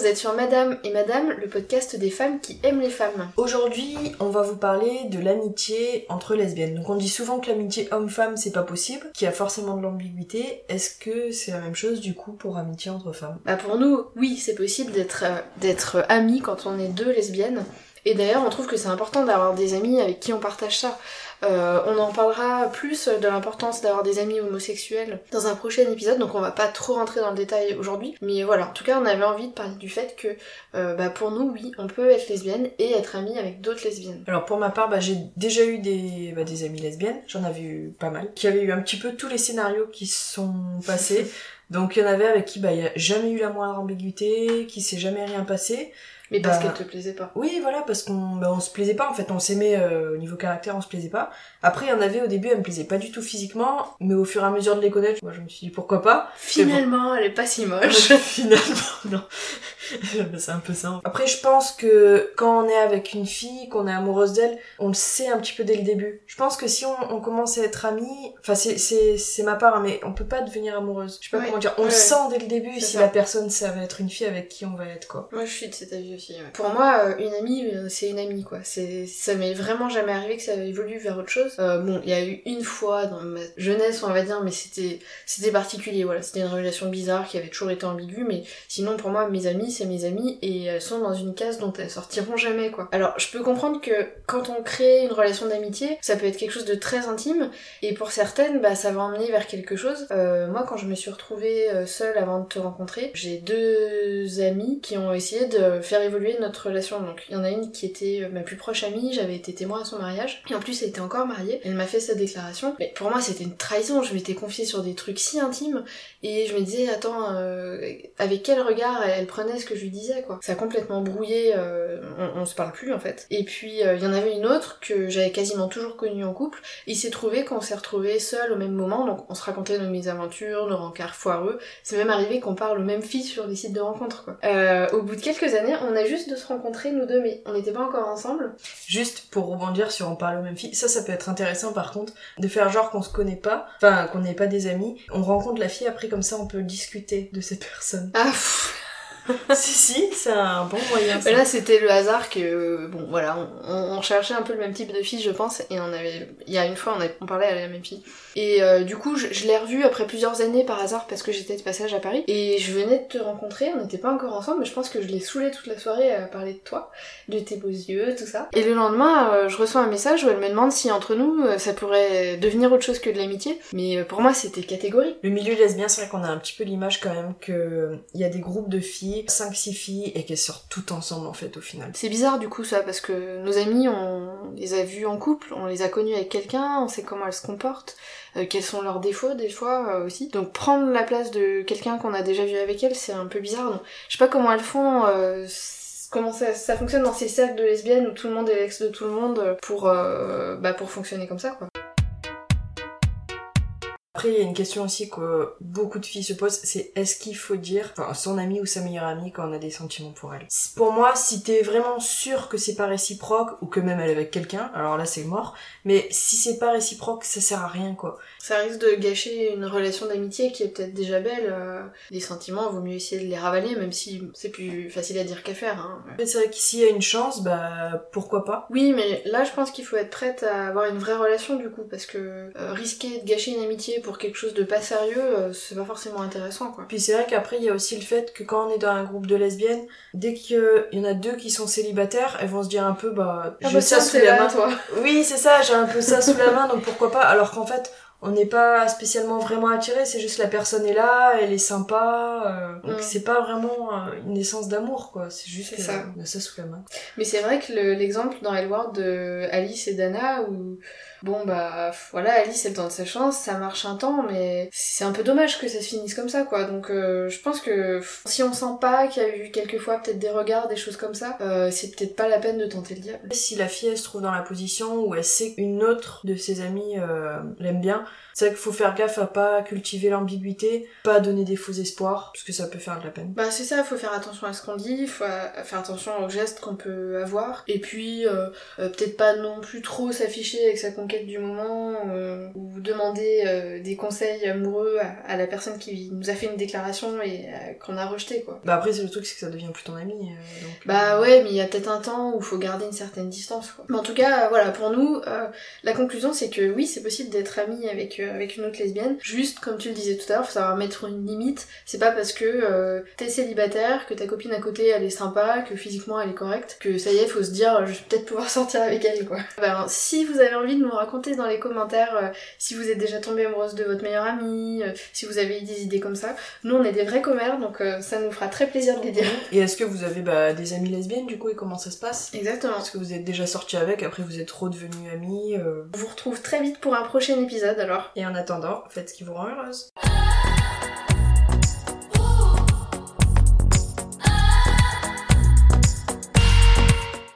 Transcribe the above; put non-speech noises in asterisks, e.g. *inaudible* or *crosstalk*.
vous êtes sur Madame et Madame, le podcast des femmes qui aiment les femmes. Aujourd'hui, on va vous parler de l'amitié entre lesbiennes. Donc on dit souvent que l'amitié homme-femme c'est pas possible, qu'il y a forcément de l'ambiguïté. Est-ce que c'est la même chose du coup pour amitié entre femmes? Bah pour nous, oui, c'est possible d'être euh, d'être amis quand on est deux lesbiennes. Et d'ailleurs, on trouve que c'est important d'avoir des amis avec qui on partage ça. Euh, on en parlera plus de l'importance d'avoir des amis homosexuels dans un prochain épisode, donc on va pas trop rentrer dans le détail aujourd'hui. Mais voilà, en tout cas, on avait envie de parler du fait que euh, bah, pour nous, oui, on peut être lesbienne et être amie avec d'autres lesbiennes. Alors pour ma part, bah, j'ai déjà eu des, bah, des amies lesbiennes, j'en avais eu pas mal, qui avaient eu un petit peu tous les scénarios qui sont passés. *laughs* Donc il y en avait avec qui bah, il y a jamais eu la moindre ambiguïté, qui s'est jamais rien passé. Mais parce Bah, qu'elle te plaisait pas. Oui, voilà, parce qu'on bah, on se plaisait pas, en fait, on s'aimait euh, au niveau caractère, on se plaisait pas. Après, il y en avait au début, elle me plaisait pas du tout physiquement, mais au fur et à mesure de les connaître, moi je me suis dit pourquoi pas? Finalement, elle est pas si moche. *laughs* Finalement, non. *laughs* c'est un peu ça. Après, je pense que quand on est avec une fille, qu'on est amoureuse d'elle, on le sait un petit peu dès le début. Je pense que si on, on commence à être amis, enfin c'est c'est c'est ma part, hein, mais on peut pas devenir amoureuse. Je sais pas Ouais. comment dire. On Ouais, le sent dès le début si ça. la personne ça va être une fille avec qui on va être quoi. Moi, je suis de cet avis aussi. ouais. Pour moi, euh, une amie, euh, c'est une amie, quoi. C'est, ça m'est vraiment jamais arrivé que ça évolue vers autre chose. Euh, bon, il y a eu une fois dans ma jeunesse, on va dire, mais c'était, c'était particulier. Voilà, c'était une relation bizarre qui avait toujours été ambiguë, mais sinon, pour moi, mes amies, mes amies et elles sont dans une case dont elles sortiront jamais, quoi. Alors, je peux comprendre que quand on crée une relation d'amitié, ça peut être quelque chose de très intime et pour certaines, bah, ça va emmener vers quelque chose. Euh, moi, quand je me suis retrouvée euh, seule avant de te rencontrer, j'ai deux amis qui ont essayé de faire évoluer notre relation. Donc, il y en a une qui était euh, ma plus proche amie, j'avais été témoin à son mariage, et en plus, elle était encore mariée. Elle m'a fait sa déclaration. Mais pour moi, c'était une trahison. Je m'étais confiée sur des trucs si intimes, et je me disais, attends, euh, avec quel regard elle prenait ce que je lui disais, quoi. Ça a complètement brouillé, euh, on, on se parle plus, en fait. Et puis, euh, il y en avait une autre que j'avais quasiment toujours connue en couple, il s'est trouvé qu'on s'est retrouvés seuls au même moment, donc on se racontait nos mésaventures, nos rencarts foireux. C'est même arrivé qu'on parle aux mêmes filles sur des sites de rencontres, quoi. Euh, au bout de quelques années, on a juste de se rencontrer, nous deux, mais on n'était pas encore ensemble. Juste pour rebondir sur on parle aux mêmes filles, ça ça peut être intéressant par contre de faire genre qu'on se connaît pas, enfin qu'on n'est pas des amis. On rencontre la fille après comme ça on peut discuter de cette personne. Ah, pff. *laughs* si si, c'est un bon moyen. ça. Là, c'était le hasard que, euh, bon, voilà, on, cherchait un peu le même type de fille, je pense, et on avait, il y a une fois, on, avait, on parlait à la même fille. Et euh, du coup, je, je l'ai revue après plusieurs années par hasard parce que j'étais de passage à Paris, et je venais de te rencontrer, on n'était pas encore ensemble, mais je pense que je l'ai saoulée toute la soirée à parler de toi, de tes beaux yeux, tout ça. Et le lendemain, euh, je reçois un message où elle me demande si entre nous, ça pourrait devenir autre chose que de l'amitié, mais pour moi, c'était catégorique. Le milieu lesbien, c'est vrai qu'on a un petit peu l'image quand même que il y a des groupes de filles, 5-6 filles, et qu'elles sortent toutes ensemble en fait au final. C'est bizarre du coup ça parce que nos amis on les a vus en couple, on les a connus avec quelqu'un, on sait comment elles se comportent, euh, quels sont leurs défauts des fois euh, aussi. Donc prendre la place de quelqu'un qu'on a déjà vu avec elles, c'est un peu bizarre. Donc, je sais pas comment elles font, euh, comment ça, fonctionne dans ces cercles de lesbiennes où tout le monde est l'ex de tout le monde euh, pour bah pour fonctionner comme ça quoi. Après, il y a une question aussi que beaucoup de filles se posent, c'est est-ce qu'il faut dire enfin, son ami ou sa meilleure amie quand on a des sentiments pour elle? Pour moi, si t'es vraiment sûr que c'est pas réciproque, ou que même elle est avec quelqu'un, alors là c'est mort, mais si c'est pas réciproque, ça sert à rien quoi. Ça risque de gâcher une relation d'amitié qui est peut-être déjà belle. euh, les sentiments, vaut mieux essayer de les ravaler même si c'est plus facile à dire qu'à faire. Hein. C'est vrai qu'ici il y a une chance, bah pourquoi pas? Oui, mais là, je pense qu'il faut être prête à avoir une vraie relation du coup, parce que euh, risquer de gâcher une amitié pour quelque chose de pas sérieux, euh, c'est pas forcément intéressant, quoi. Puis c'est vrai qu'après il y a aussi le fait que quand on est dans un groupe de lesbiennes, dès qu'il y en a deux qui sont célibataires, elles vont se dire un peu bah Ah j'ai bah ça sous la main. toi. Oui, c'est ça, j'ai un peu ça sous la main, donc pourquoi pas Alors qu'en fait, on n'est pas spécialement vraiment attiré, c'est juste la personne est là, elle est sympa, euh, donc Mm. c'est pas vraiment euh, une essence d'amour, quoi. C'est juste que, ça. on a ça sous la main. Mais c'est vrai que le- l'exemple dans Elward de Alice et Dana, où bon bah voilà, Alice elle tente sa chance, ça marche un temps, mais c'est un peu dommage que ça se finisse comme ça, quoi. Donc euh, je pense que si on sent pas qu'il y a eu quelquefois peut-être des regards, des choses comme ça, euh, c'est peut-être pas la peine de tenter le diable. Si la fille elle se trouve dans la position où elle sait qu'une autre de ses amies euh, l'aime bien, c'est vrai qu'il faut faire gaffe à pas cultiver l'ambiguïté, pas donner des faux espoirs, parce que ça peut faire de la peine. Bah c'est ça, faut faire attention à ce qu'on dit, faut euh, faire attention aux gestes qu'on peut avoir, et puis euh, euh, peut-être pas non plus trop s'afficher avec sa conquête du moment, euh, ou demander des conseils amoureux à, à la personne qui nous a fait une déclaration et qu'on a rejeté quoi. Bah après, c'est le truc, c'est que ça devient plus ton ami. donc, Bah ouais, mais il y a peut-être un temps où il faut garder une certaine distance quoi. Mais en tout cas, voilà, pour nous, la conclusion c'est que oui, c'est possible d'être ami avec, euh, avec une autre lesbienne. Juste, comme tu le disais tout à l'heure, faut savoir mettre une limite. C'est pas parce que euh, t'es célibataire, que ta copine à côté elle est sympa, que physiquement elle est correcte, que ça y est, faut se dire je vais peut-être pouvoir *laughs* sortir avec elle quoi. Ben, si vous avez envie de nous raconter dans les commentaires euh, si vous êtes déjà tombé amoureuse de votre meilleure amie, euh, si vous avez eu des idées comme ça, nous on est des vrais commères donc euh, ça nous fera très plaisir de les dire. Et est-ce que vous avez bah, des amies lesbiennes du coup et comment ça se passe? Exactement. Est-ce que vous êtes déjà sorti avec, après vous êtes redevenus amis euh, On vous retrouve très vite pour un prochain épisode alors. Et en attendant, faites ce qui vous rend heureuse.